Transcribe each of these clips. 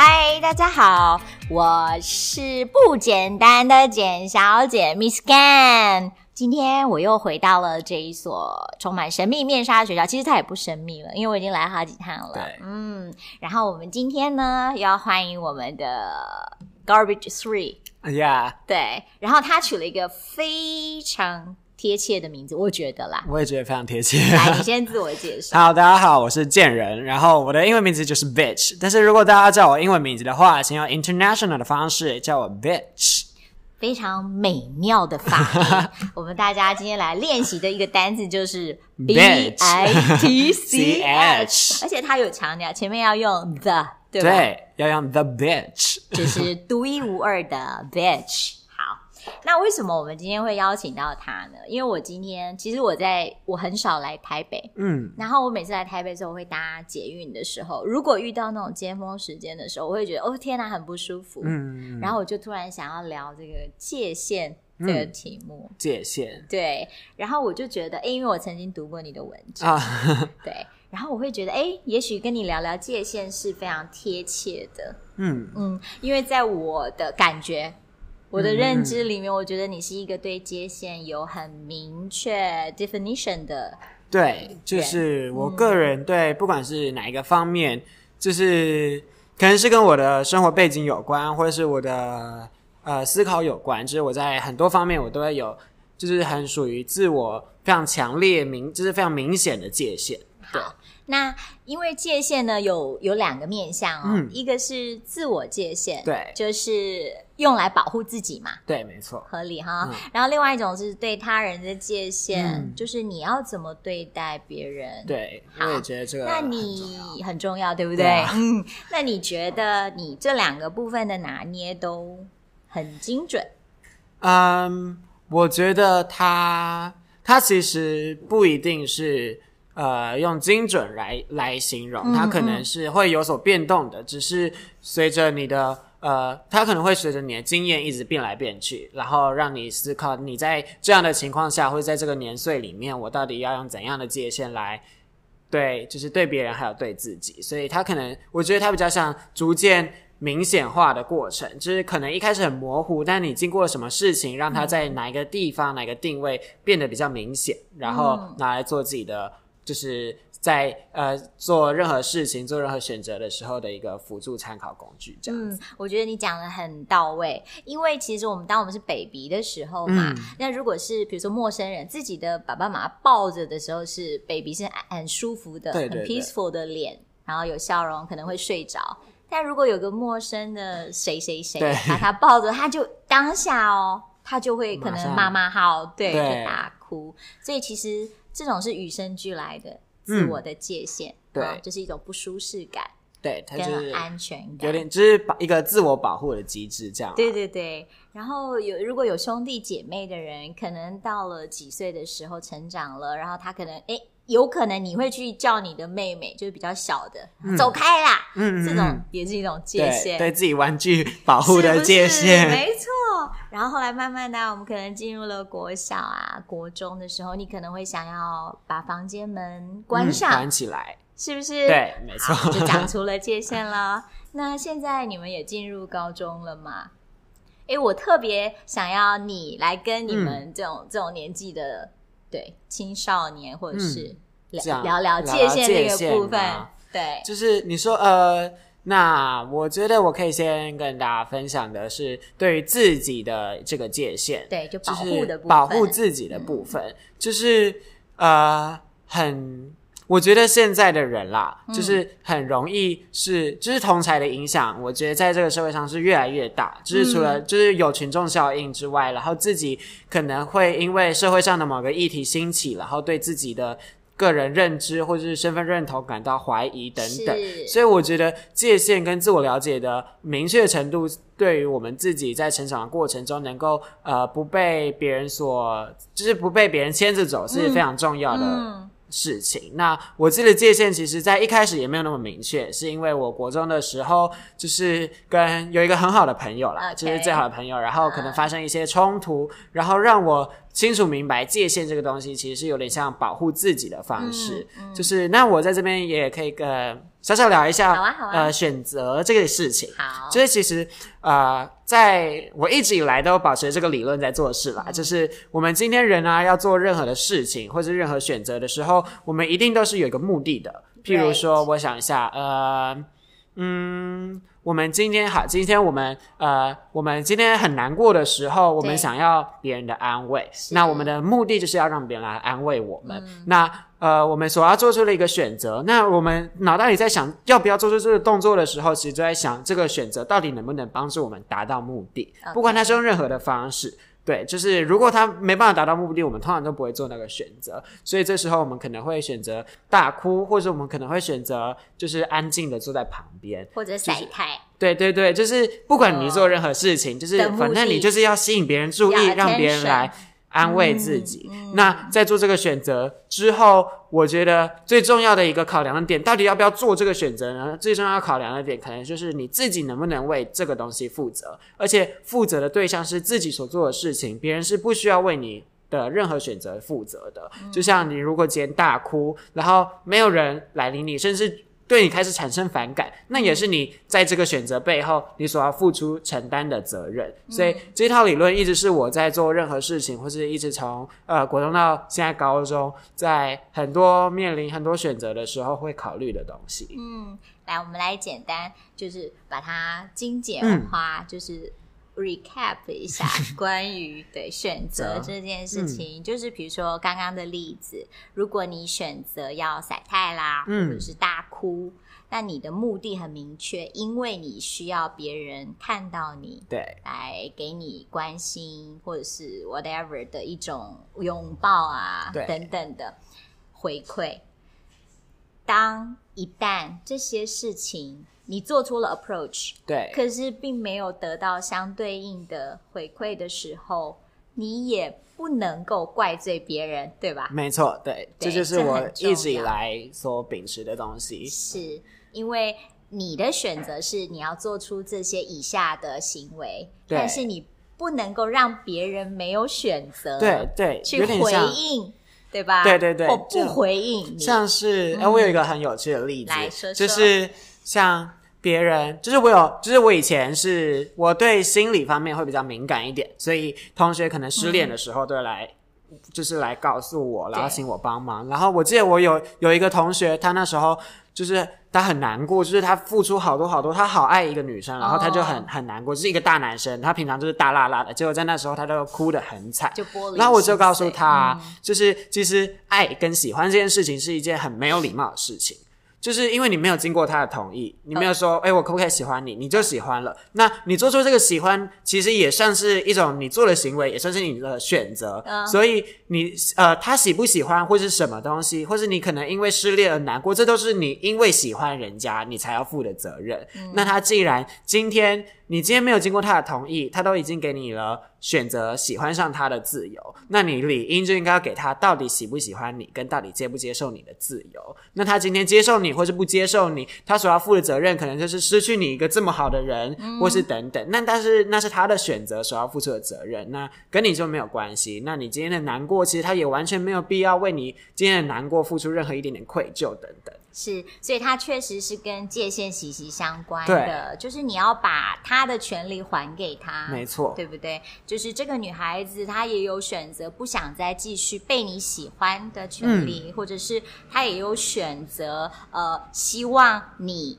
嗨，大家好，我是不简单的简小姐 Miss Gan。今天我又回到了这一所充满神秘面纱的学校，其实它也不神秘了，因为我已经来好几趟了。对，嗯，然后我们今天呢，又要欢迎我们的 Garbage Three。Yeah，对，然后他取了一个非常。贴切的名字，我觉得啦，我也觉得非常贴切。来，你先自我介绍。好，大家好，我是贱人，然后我的英文名字就是 Bitch，但是如果大家叫我英文名字的话，请用 International 的方式叫我 Bitch，非常美妙的发音。我们大家今天来练习的一个单字就是 B I T C H，而且它有强调前面要用 the，对吧？对，要用 the bitch，就是独一无二的 bitch。那为什么我们今天会邀请到他呢？因为我今天其实我在我很少来台北，嗯，然后我每次来台北的时候，我会搭捷运的时候，如果遇到那种尖峰时间的时候，我会觉得哦天哪，很不舒服，嗯，然后我就突然想要聊这个界限这个题目，嗯、界限，对，然后我就觉得，哎，因为我曾经读过你的文章，啊，对，然后我会觉得，哎，也许跟你聊聊界限是非常贴切的，嗯。嗯，因为在我的感觉。我的认知里面，我觉得你是一个对界限有很明确 definition 的。对，就是我个人对不管是哪一个方面，就是可能是跟我的生活背景有关，或者是我的呃思考有关，就是我在很多方面我都会有，就是很属于自我非常强烈明，就是非常明显的界限。对。那因为界限呢，有有两个面向哦，嗯，一个是自我界限，对，就是用来保护自己嘛，对，没错，合理哈，嗯。然后另外一种是对他人的界限，嗯，就是你要怎么对待别人。对，我也觉得这个那你很重要，对不对？对啊，嗯，那你觉得你这两个部分的拿捏都很精准？嗯，我觉得他他其实不一定是。呃，用精准来来形容，它可能是会有所变动的，只是随着你的呃，它可能会随着你的经验一直变来变去，然后让你思考你在这样的情况下，或者在这个年岁里面，我到底要用怎样的界限来对，就是对别人还有对自己，所以它可能，我觉得它比较像逐渐明显化的过程，就是可能一开始很模糊，但你经过了什么事情，让它在哪一个地方、嗯、哪个定位变得比较明显，然后拿来做自己的。就是在呃做任何事情、做任何选择的时候的一个辅助参考工具，这样子。嗯，我觉得你讲的很到位。因为其实我们当我们是 baby 的时候嘛，嗯、那如果是比如说陌生人自己的爸爸妈妈抱着的时候，是 baby 是很舒服的、对对对，很 peaceful 的脸，然后有笑容，可能会睡着。但如果有个陌生的谁谁谁把他抱着，他就当下哦，他就会可能骂骂号，对，会大哭。所以其实。这种是与生俱来的自我的界限，嗯、对、哦，就是一种不舒适感，对，它就是安全感，有点就是保一个自我保护的机制，这样。对对对，然后有如果有兄弟姐妹的人，可能到了几岁的时候成长了，然后他可能诶有可能你会去叫你的妹妹，就是比较小的，嗯、走开啦，嗯，这种也是一种界限，对，对自己玩具保护的界限，是？是没错。然后后来慢慢的，我们可能进入了国小啊、国中的时候，你可能会想要把房间门关上、嗯、关起来，是不是？对，没错，就讲出了界限了。那现在你们也进入高中了吗？哎，我特别想要你来跟你们这种、嗯、这种年纪的。对青少年，或者是聊、嗯、聊聊界限这个部分，对，就是你说呃，那我觉得我可以先跟大家分享的是对于自己的这个界限，对，就保护的部分，保护自己的部分，嗯、就是呃很。我觉得现在的人啦，就是很容易是，就是同才的影响，我觉得在这个社会上是越来越大。就是除了就是有群众效应之外，然后自己可能会因为社会上的某个议题兴起，然后对自己的个人认知或者是身份认同感到怀疑等等。所以我觉得界限跟自我了解的明确程度，对于我们自己在成长的过程中，能够呃不被别人所，就是不被别人牵着走，是非常重要的。嗯嗯事情，那我自己的界限，其实在一开始也没有那么明确，是因为我国中的时候，就是跟有一个很好的朋友啦.就是最好的朋友，然后可能发生一些冲突，然后让我清楚明白界限这个东西，其实是有点像保护自己的方式。嗯嗯、就是那我在这边也可以跟小小聊一下，好啊好啊，呃，选择这个事情。好，就是其实呃，在我一直以来都保持这个理论在做事啦，嗯、就是我们今天人啊要做任何的事情或者任何选择的时候，我们一定都是有一个目的的。譬如说，我想一下，呃。嗯，我们今天好，今天我们呃，我们今天很难过的时候，我们想要别人的安慰，那我们的目的就是要让别人来安慰我们。嗯、那呃，我们所要做出的一个选择，那我们脑袋里在想要不要做出这个动作的时候，其实就在想这个选择到底能不能帮助我们达到目的.不管它是用任何的方式。对，就是如果他没办法达到目的，我们通常都不会做那个选择。所以这时候我们可能会选择大哭，或者我们可能会选择就是安静的坐在旁边，或者晒太。对对对，就是不管你做任何事情，就是反正你就是要吸引别人注意，让别人来。安慰自己。嗯嗯、那在做这个选择之后，我觉得最重要的一个考量的点，到底要不要做这个选择呢？最重要考量的点，可能就是你自己能不能为这个东西负责，而且负责的对象是自己所做的事情，别人是不需要为你的任何选择负责的。嗯、就像你如果今天大哭，然后没有人来理你，甚至。对你开始产生反感，那也是你在这个选择背后你所要付出承担的责任。所以这套理论一直是我在做任何事情，或是一直从呃国中到现在高中，在很多面临很多选择的时候会考虑的东西。嗯，来，我们来简单就是把它精简化，嗯、就是。Recap 一下 关于对选择这件事情，嗯、就是比如说刚刚的例子，如果你选择要晒太啦，嗯、或者是大哭，那你的目的很明确，因为你需要别人看到你，对，来给你关心或者是 whatever 的一种拥抱啊，对。等等的回馈。当一旦这些事情，你做出了 approach，对，可是并没有得到相对应的回馈的时候，你也不能够怪罪别人，对吧？没错，对，对，这就是我一直以来所秉持的东西。是因为你的选择是你要做出这些以下的行为，对但是你不能够让别人没有选择，对对，去回应，对吧？对对对，或不回应，像是哎，我有一个很有趣的例子，来说说，就是像。别人就是我有，就是我以前是我对心理方面会比较敏感一点，所以同学可能失恋的时候都会来，嗯、就是来告诉我，然后请我帮忙。然后我记得我有有一个同学，他那时候就是他很难过，就是他付出好多好多，他好爱一个女生，然后他就很很难过，就是一个大男生，他平常就是大辣辣的，结果在那时候他都哭得很惨，就玻璃。然后我就告诉他，嗯、就是其实爱跟喜欢这件事情是一件很没有礼貌的事情。就是因为你没有经过他的同意，你没有说，哎、欸，我可不可以喜欢你？你就喜欢了。那你做出这个喜欢，其实也算是一种你做的行为，也算是你的选择。嗯、所以你呃，他喜不喜欢，或是什么东西，或是你可能因为失恋而难过，这都是你因为喜欢人家，你才要负的责任。嗯、那他既然今天。你今天没有经过他的同意，他都已经给你了选择喜欢上他的自由，那你理应就应该要给他到底喜不喜欢你，跟到底接不接受你的自由。那他今天接受你或是不接受你，他所要负的责任可能就是失去你一个这么好的人，嗯、或是等等。那但是那是他的选择所要付出的责任，那跟你就没有关系。那你今天的难过，其实他也完全没有必要为你今天的难过付出任何一点点愧疚等等。是，所以它确实是跟界限息息相关的，对就是你要把他的权利还给他，没错，对不对？就是这个女孩子她也有选择不想再继续被你喜欢的权利，嗯、或者是她也有选择呃，希望你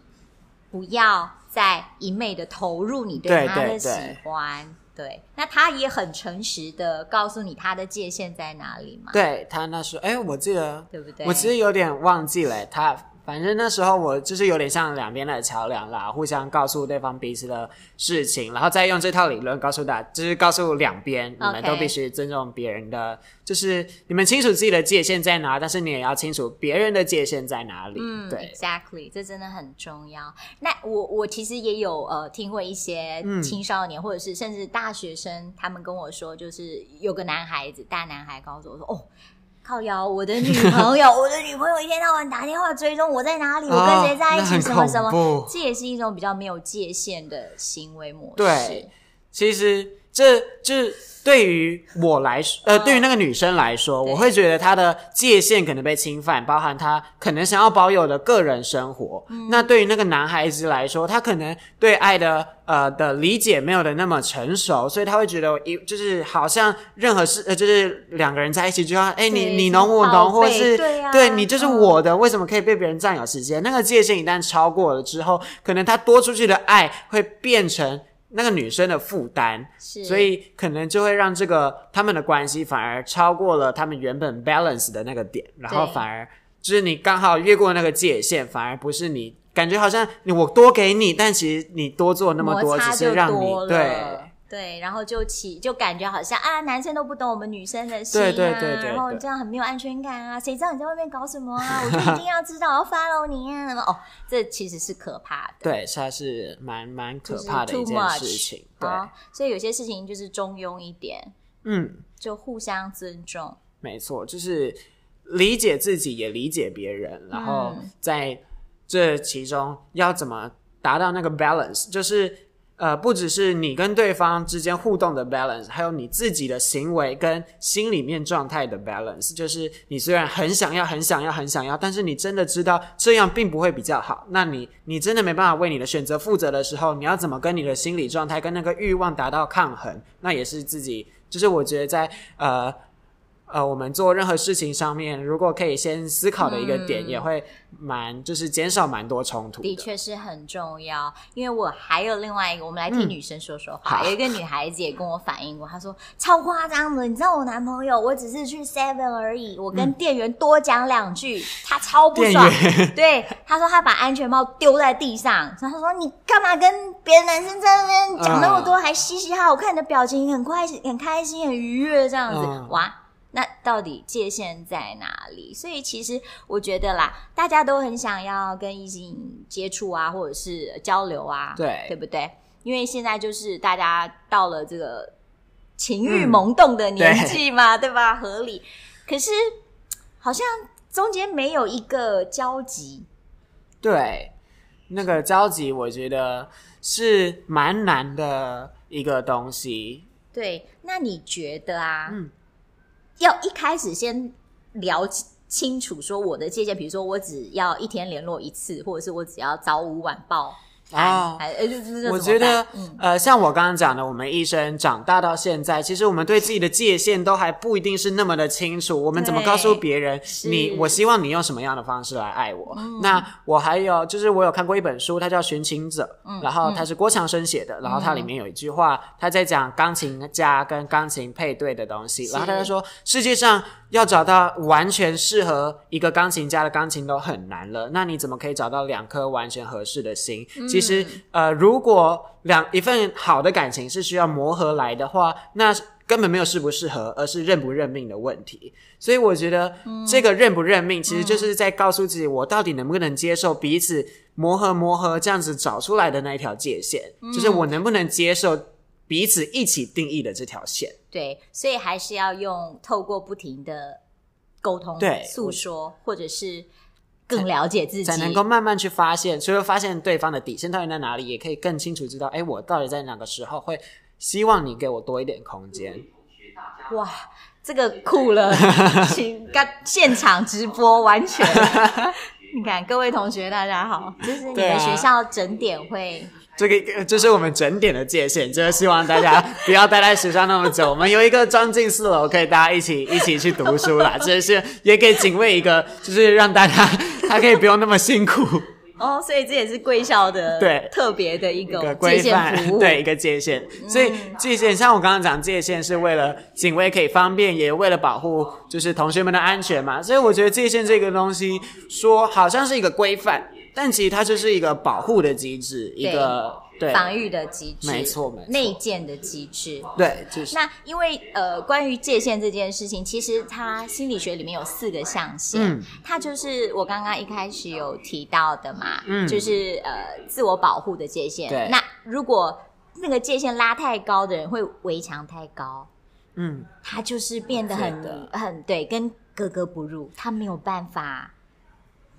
不要再一昧的投入你对她的喜欢。对，对，对，对，那她也很诚实的告诉你她的界限在哪里嘛？对，她那时候，哎，我记得，对不对？我其实有点忘记了，她。反正那时候我就是有点像两边的桥梁啦，互相告诉对方彼此的事情，然后再用这套理论告诉大家，就是告诉两边，你们都必须尊重别人的.就是你们清楚自己的界限在哪，但是你也要清楚别人的界限在哪里。嗯，对，Exactly，这真的很重要。那我我其实也有呃听过一些青少年、嗯、或者是甚至大学生，他们跟我说，就是有个男孩子，大男孩告诉我说，哦。靠腰，我的女朋友，我的女朋友一天到晚打电话追踪我在哪里，哦、我跟谁在一起，什么什么，这也是一种比较没有界限的行为模式。对，其实这这对于我来说，呃，对于那个女生来说，我会觉得她的界限可能被侵犯，包含她可能想要保有的个人生活。那对于那个男孩子来说，他可能对爱的呃的理解没有的那么成熟，所以他会觉得一就是好像任何事呃就是两个人在一起就要哎你你侬我侬，或者是对，啊、对你就是我的，为什么可以被别人占有时间？那个界限一旦超过了之后，可能他多出去的爱会变成。那个女生的负担，所以可能就会让这个他们的关系反而超过了他们原本 balance 的那个点，然后反而就是你刚好越过那个界限，反而不是你感觉好像我多给你，但其实你多做那么多，只是让你对。对，然后就起就感觉好像啊，男生都不懂我们女生的心啊，对对对对对，然后这样很没有安全感啊，谁知道你在外面搞什么啊？我就一定要知道，我要 follow 你啊！哦，这其实是可怕的，对，它是蛮蛮可怕的一件事情，对，哦，所以有些事情就是中庸一点，嗯，就互相尊重，没错，就是理解自己也理解别人，然后在这其中要怎么达到那个 balance，就是。呃，不只是你跟对方之间互动的 balance，还有你自己的行为跟心里面状态的 balance。就是你虽然很想要、很想要、很想要，但是你真的知道这样并不会比较好。那你你真的没办法为你的选择负责的时候，你要怎么跟你的心理状态跟那个欲望达到抗衡？那也是自己，就是我觉得在呃。呃，我们做任何事情上面，如果可以先思考的一个点，嗯、也会蛮就是减少蛮多冲突的。的确是很重要，因为我还有另外一个，我们来听女生说说话。嗯、有一个女孩子也跟我反映过，她说超夸张的，你知道我男朋友，我只是去 Seven 而已，我跟店员多讲两句，嗯、他超不爽。员对，他说他把安全帽丢在地上，然后他说你干嘛跟别的男生在那边讲那么多，嗯、还嘻嘻哈哈？我看你的表情很快很开心，很愉悦这样子，嗯、哇。那到底界限在哪里？所以其实我觉得啦，大家都很想要跟异性接触啊，或者是交流啊，对，对不对？因为现在就是大家到了这个情欲萌动的年纪嘛，嗯、对，对吧？合理。可是好像中间没有一个交集，对，那个交集我觉得是蛮难的一个东西。对，那你觉得啊？嗯。要一开始先聊清楚，说我的界限，比如说我只要一天联络一次，或者是我只要早午晚报。啊，我觉得，嗯、呃，像我刚刚讲的，我们一生长大到现在，其实我们对自己的界限都还不一定是那么的清楚。我们怎么告诉别人，你，我希望你用什么样的方式来爱我？嗯、那我还有，就是我有看过一本书，它叫《寻情者》，嗯、然后它是郭强生写的，然后它里面有一句话，他在讲钢琴家跟钢琴配对的东西，然后他就说，世界上。要找到完全适合一个钢琴家的钢琴都很难了，那你怎么可以找到两颗完全合适的心？嗯、其实，呃，如果两一份好的感情是需要磨合来的话，那根本没有适不适合，而是认不认命的问题。所以，我觉得这个认不认命，其实就是在告诉自己，我到底能不能接受彼此磨合磨合这样子找出来的那一条界限，嗯、就是我能不能接受。彼此一起定义的这条线，对，所以还是要用透过不停的沟通、对诉说，或者是更了解自己，才能够慢慢去发现，除了发现对方的底线到底在哪里，也可以更清楚知道，哎，我到底在哪个时候会希望你给我多一点空间。哇，这个酷了，请干现场直播，完全，你看各位同学大家好，就是你们学校整点会。这个就是我们整点的界限，就是希望大家不要待在学校那么久。我们有一个装进四楼，可以大家一起一起去读书啦。这是也给警卫一个，就是让大家他可以不用那么辛苦。哦，所以这也是贵校的对特别的一个界限服务，对一个界限。所以界限，像我刚刚讲，界限是为了警卫可以方便，也为了保护就是同学们的安全嘛。所以我觉得界限这个东西，说好像是一个规范。但其实它就是一个保护的机制，一个对。防御的机制，没错没错，内建的机制。对，就是。那因为呃，关于界限这件事情，其实它心理学里面有四个象限，嗯，它就是我刚刚一开始有提到的嘛，嗯，就是呃自我保护的界限。对，那如果那个界限拉太高的人，会围墙太高，嗯，他就是变得很的很对，跟格格不入，他没有办法。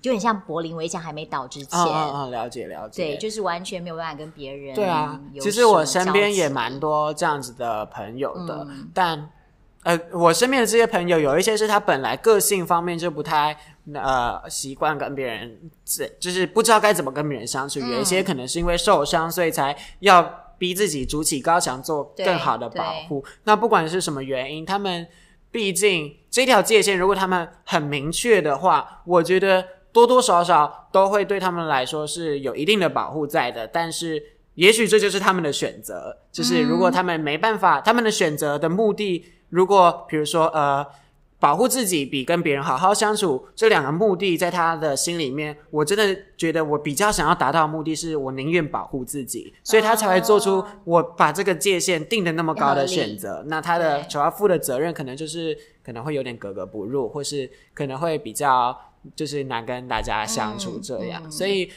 就很像柏林围墙还没倒之前。嗯嗯嗯，了解了解。对，就是完全没有办法跟别人。对啊，其实我身边也蛮多这样子的朋友的，嗯、但呃，我身边的这些朋友有一些是他本来个性方面就不太呃习惯跟别人，就是不知道该怎么跟别人相处。嗯、有一些可能是因为受伤，所以才要。逼自己筑起高墙，做更好的保护。那不管是什么原因，他们毕竟这条界限，如果他们很明确的话，我觉得多多少少都会对他们来说是有一定的保护在的。但是，也许这就是他们的选择。就是如果他们没办法，嗯、他们的选择的目的，如果比如说呃。保护自己比跟别人好好相处这两个目的，在他的心里面，我真的觉得我比较想要达到的目的是我宁愿保护自己，所以他才会做出我把这个界限定的那么高的选择。那他的所要负的责任，可能就是可能会有点格格不入，或是可能会比较就是难跟大家相处这样。所以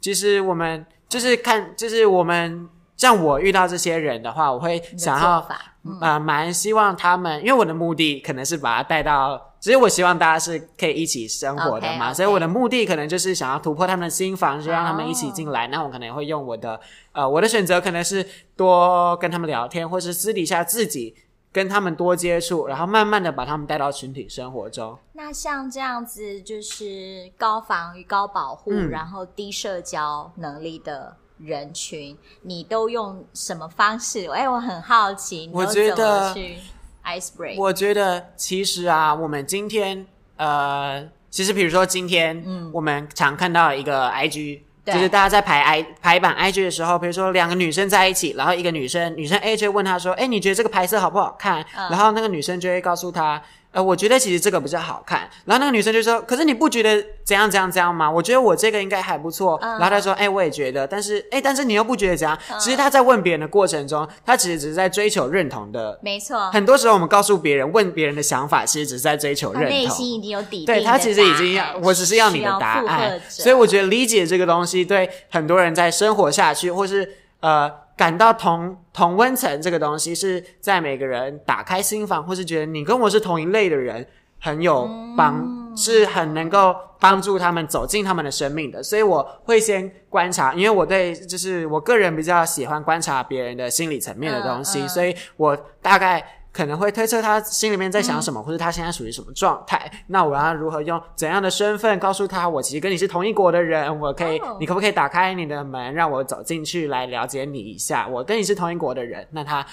其实我们就是看，就是我们。像我遇到这些人的话，我会想要，嗯、呃，蛮希望他们，因为我的目的可能是把他带到，其实我希望大家是可以一起生活的嘛，okay, okay. 所以我的目的可能就是想要突破他们的心房，就让他们一起进来。Oh. 那我可能会用我的，呃，我的选择可能是多跟他们聊天，或是私底下自己跟他们多接触，然后慢慢的把他们带到群体生活中。那像这样子，就是高防御、高保护，嗯、然后低社交能力的。人群，你都用什么方式？哎，我很好奇，我觉得去 ice break？我觉得其实啊，我们今天呃，其实比如说今天，嗯，我们常看到一个 IG，对就是大家在排 I 排版 IG 的时候，比如说两个女生在一起，然后一个女生女生 A 就问她说：“哎，你觉得这个拍摄好不好看？”嗯、然后那个女生就会告诉她。呃，我觉得其实这个比较好看。然后那个女生就说：“可是你不觉得怎样怎样怎样吗？我觉得我这个应该还不错。嗯”然后她说：“哎、欸，我也觉得，但是哎、欸，但是你又不觉得怎样？嗯、其实她在问别人的过程中，她其实只是在追求认同的。没错。很多时候我们告诉别人，问别人的想法，其实只是在追求认同。内心已经有底。对，他其实已经要，我只是要你的答案。所以我觉得理解这个东西，对很多人在生活下去，或是呃。感到同同温层这个东西是在每个人打开心房，或是觉得你跟我是同一类的人，很有帮，嗯、是很能够帮助他们走进他们的生命的。所以我会先观察，因为我对就是我个人比较喜欢观察别人的心理层面的东西，嗯嗯、所以我大概。可能会推测他心里面在想什么，嗯、或者他现在属于什么状态。那我要如何用怎样的身份告诉他，我其实跟你是同一国的人，我可以，哦、你可不可以打开你的门，让我走进去来了解你一下？我跟你是同一国的人，那他。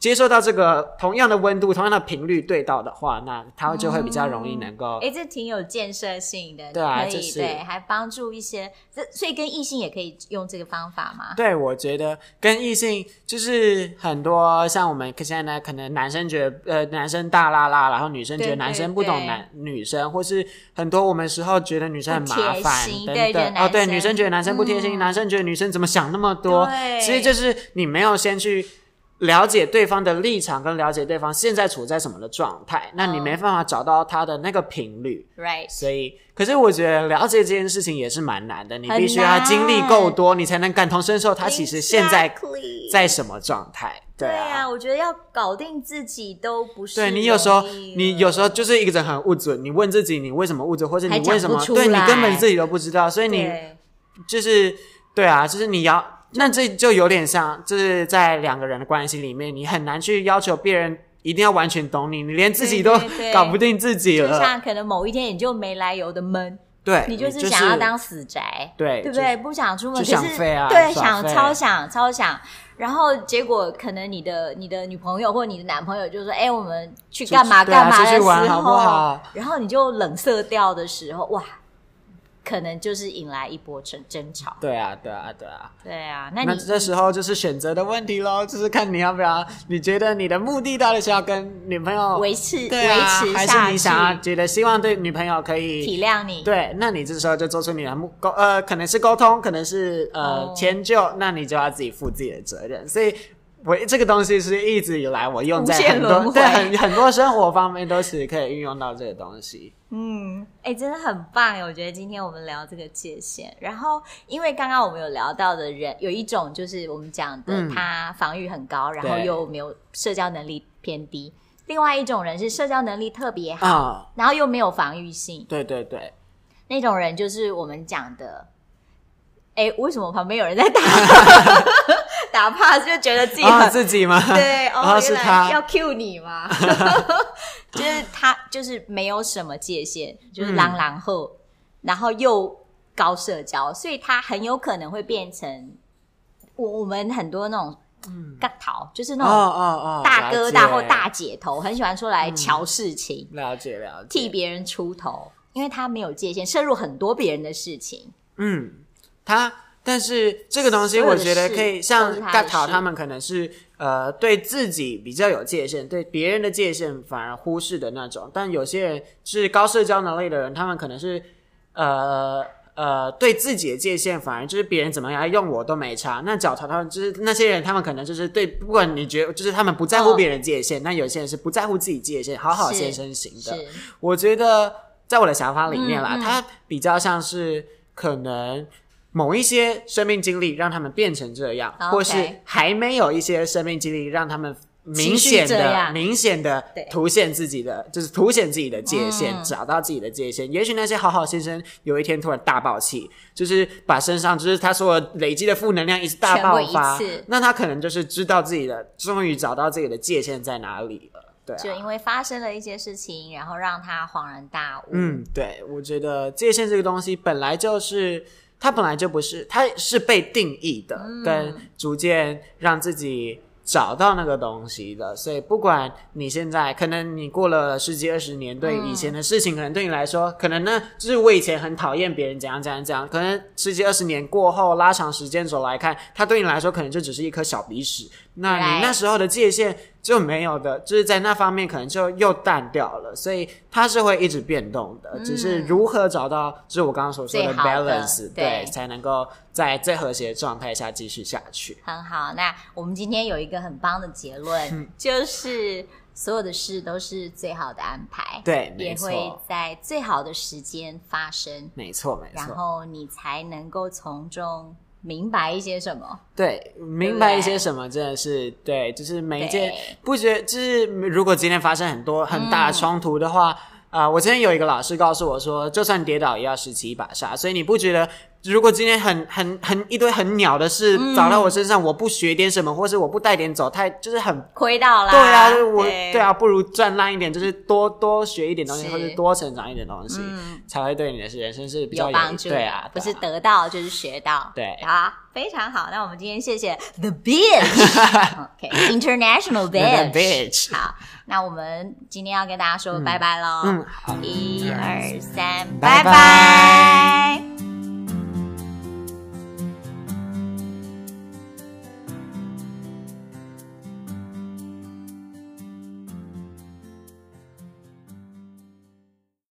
接受到这个同样的温度、同样的频率对到的话，那它就会比较容易能够。哎、嗯，这挺有建设性的，对啊，可以就是对，还帮助一些。这所以跟异性也可以用这个方法吗？对，我觉得跟异性就是很多像我们现在呢，可能男生觉得呃男生大剌剌，然后女生觉得男生不懂男女生，或是很多我们时候觉得女生很麻烦等等。哦，对，女生觉得男生不贴心，嗯、男生觉得女生怎么想那么多？对，其实就是你没有先去。了解对方的立场，跟了解对方现在处在什么的状态，那你没办法找到他的那个频率，right？所以，可是我觉得了解这件事情也是蛮难的，你必须要经历够多，你才能感同身受他其实现在在什么状态。对啊，对啊，我觉得要搞定自己都不是。对，你有时候，你有时候就是一个人很物质，你问自己你为什么物质，或者你为什么，对你根本自己都不知道，所以你就是对啊，就是你要。那这就有点像，就是在两个人的关系里面，你很难去要求别人一定要完全懂你，你连自己都搞不定自己了。就像可能某一天你就没来由的闷，对，你就是想要当死宅，对，对不对？不想出门，就想飞啊，对，想超想超想，然后结果可能你的你的女朋友或你的男朋友就说：“哎，我们去干嘛干嘛的时候，然后你就冷色调的时候，哇。”可能就是引来一波争争吵。对啊，对啊，对啊，对啊。那你那这时候就是选择的问题喽，就是看你要不要。你觉得你的目的到底是要跟女朋友维持对啊，维持还是你想要觉得希望对女朋友可以体谅你？对，那你这时候就做出你的目沟呃，可能是沟通，可能是呃迁就，哦、那你就要自己负自己的责任。所以。我这个东西是一直以来我用在很多对很很多生活方面都是可以运用到这个东西。嗯，哎、欸，真的很棒！我觉得今天我们聊这个界限，然后因为刚刚我们有聊到的人有一种就是我们讲的，嗯、他防御很高，然后又没有社交能力偏低；另外一种人是社交能力特别好，哦、然后又没有防御性。对对对。那种人就是我们讲的，哎，为什么旁边有人在打 打 pass 就觉得自己很、哦、自己吗？对，哦，哦是他要 cue 你吗？就是他就是没有什么界限，就是狼狼后，嗯、然后又高社交，所以他很有可能会变成我我们很多那种。嗯，尬头就是那种大哥大或大姐头，哦哦哦、很喜欢说来瞧事情，嗯、了解了解，替别人出头，因为他没有界限，涉入很多别人的事情。嗯，他但是这个东西，我觉得可以像尬头，他们可能是呃对自己比较有界限，对别人的界限反而忽视的那种。但有些人是高社交能力的人，他们可能是呃。呃，对自己的界限，反而就是别人怎么样用我都没差。那脚头他们就是那些人，他们可能就是对，不管你觉得就是他们不在乎别人界限，那、哦、有些人是不在乎自己界限，好好先生型的。我觉得在我的想法里面啦，他、比较像是可能某一些生命经历让他们变成这样，哦、或是还没有一些生命经历让他们。明显的、明显的凸显自己的，就是凸显自己的界限，嗯、找到自己的界限。也许那些好好先生有一天突然大爆气，就是把身上就是他所有累积的负能量一直大爆发，那他可能就是知道自己的，终于找到自己的界限在哪里了。对、啊，就因为发生了一些事情，然后让他恍然大悟。嗯，对，我觉得界限这个东西本来就是，它本来就不是，它是被定义的，嗯、跟逐渐让自己。找到那个东西的，所以不管你现在，可能你过了十几二十年，对以前的事情，可能对你来说，可能呢，就是我以前很讨厌别人怎样怎样怎样，可能十几二十年过后，拉长时间轴来看，它对你来说，可能就只是一颗小鼻屎。那你那时候的界限就没有的，就是在那方面可能就又淡掉了，所以它是会一直变动的。嗯、只是如何找到，就是我刚刚所说的 balance，的对，对，才能够在最和谐的状态下继续下去。很好，那我们今天有一个很棒的结论，嗯、就是所有的事都是最好的安排，对，也会在最好的时间发生，没错，没错，然后你才能够从中。明白一些什么？对，明白一些什么，真的是对，就是每一件不觉，就是如果今天发生很多很大的冲突的话，啊、我今天有一个老师告诉我说，就算跌倒也要拾起一把沙，所以你不觉得？如果今天很很很一堆很鸟的事找到我身上，嗯、我不学点什么，或是我不带点走，太就是很亏到啦。对啊，我对，对啊，不如赚烂一点，就是多多学一点东西，或是多成长一点东西，嗯、才会对你的人生是比较有帮助。对啊，不是得到就是学到。对，好，非常好。那我们今天谢谢 The Bitch，OK，International Bitch。好，那我们今天要跟大家说拜拜喽。嗯，好，一二三，拜拜。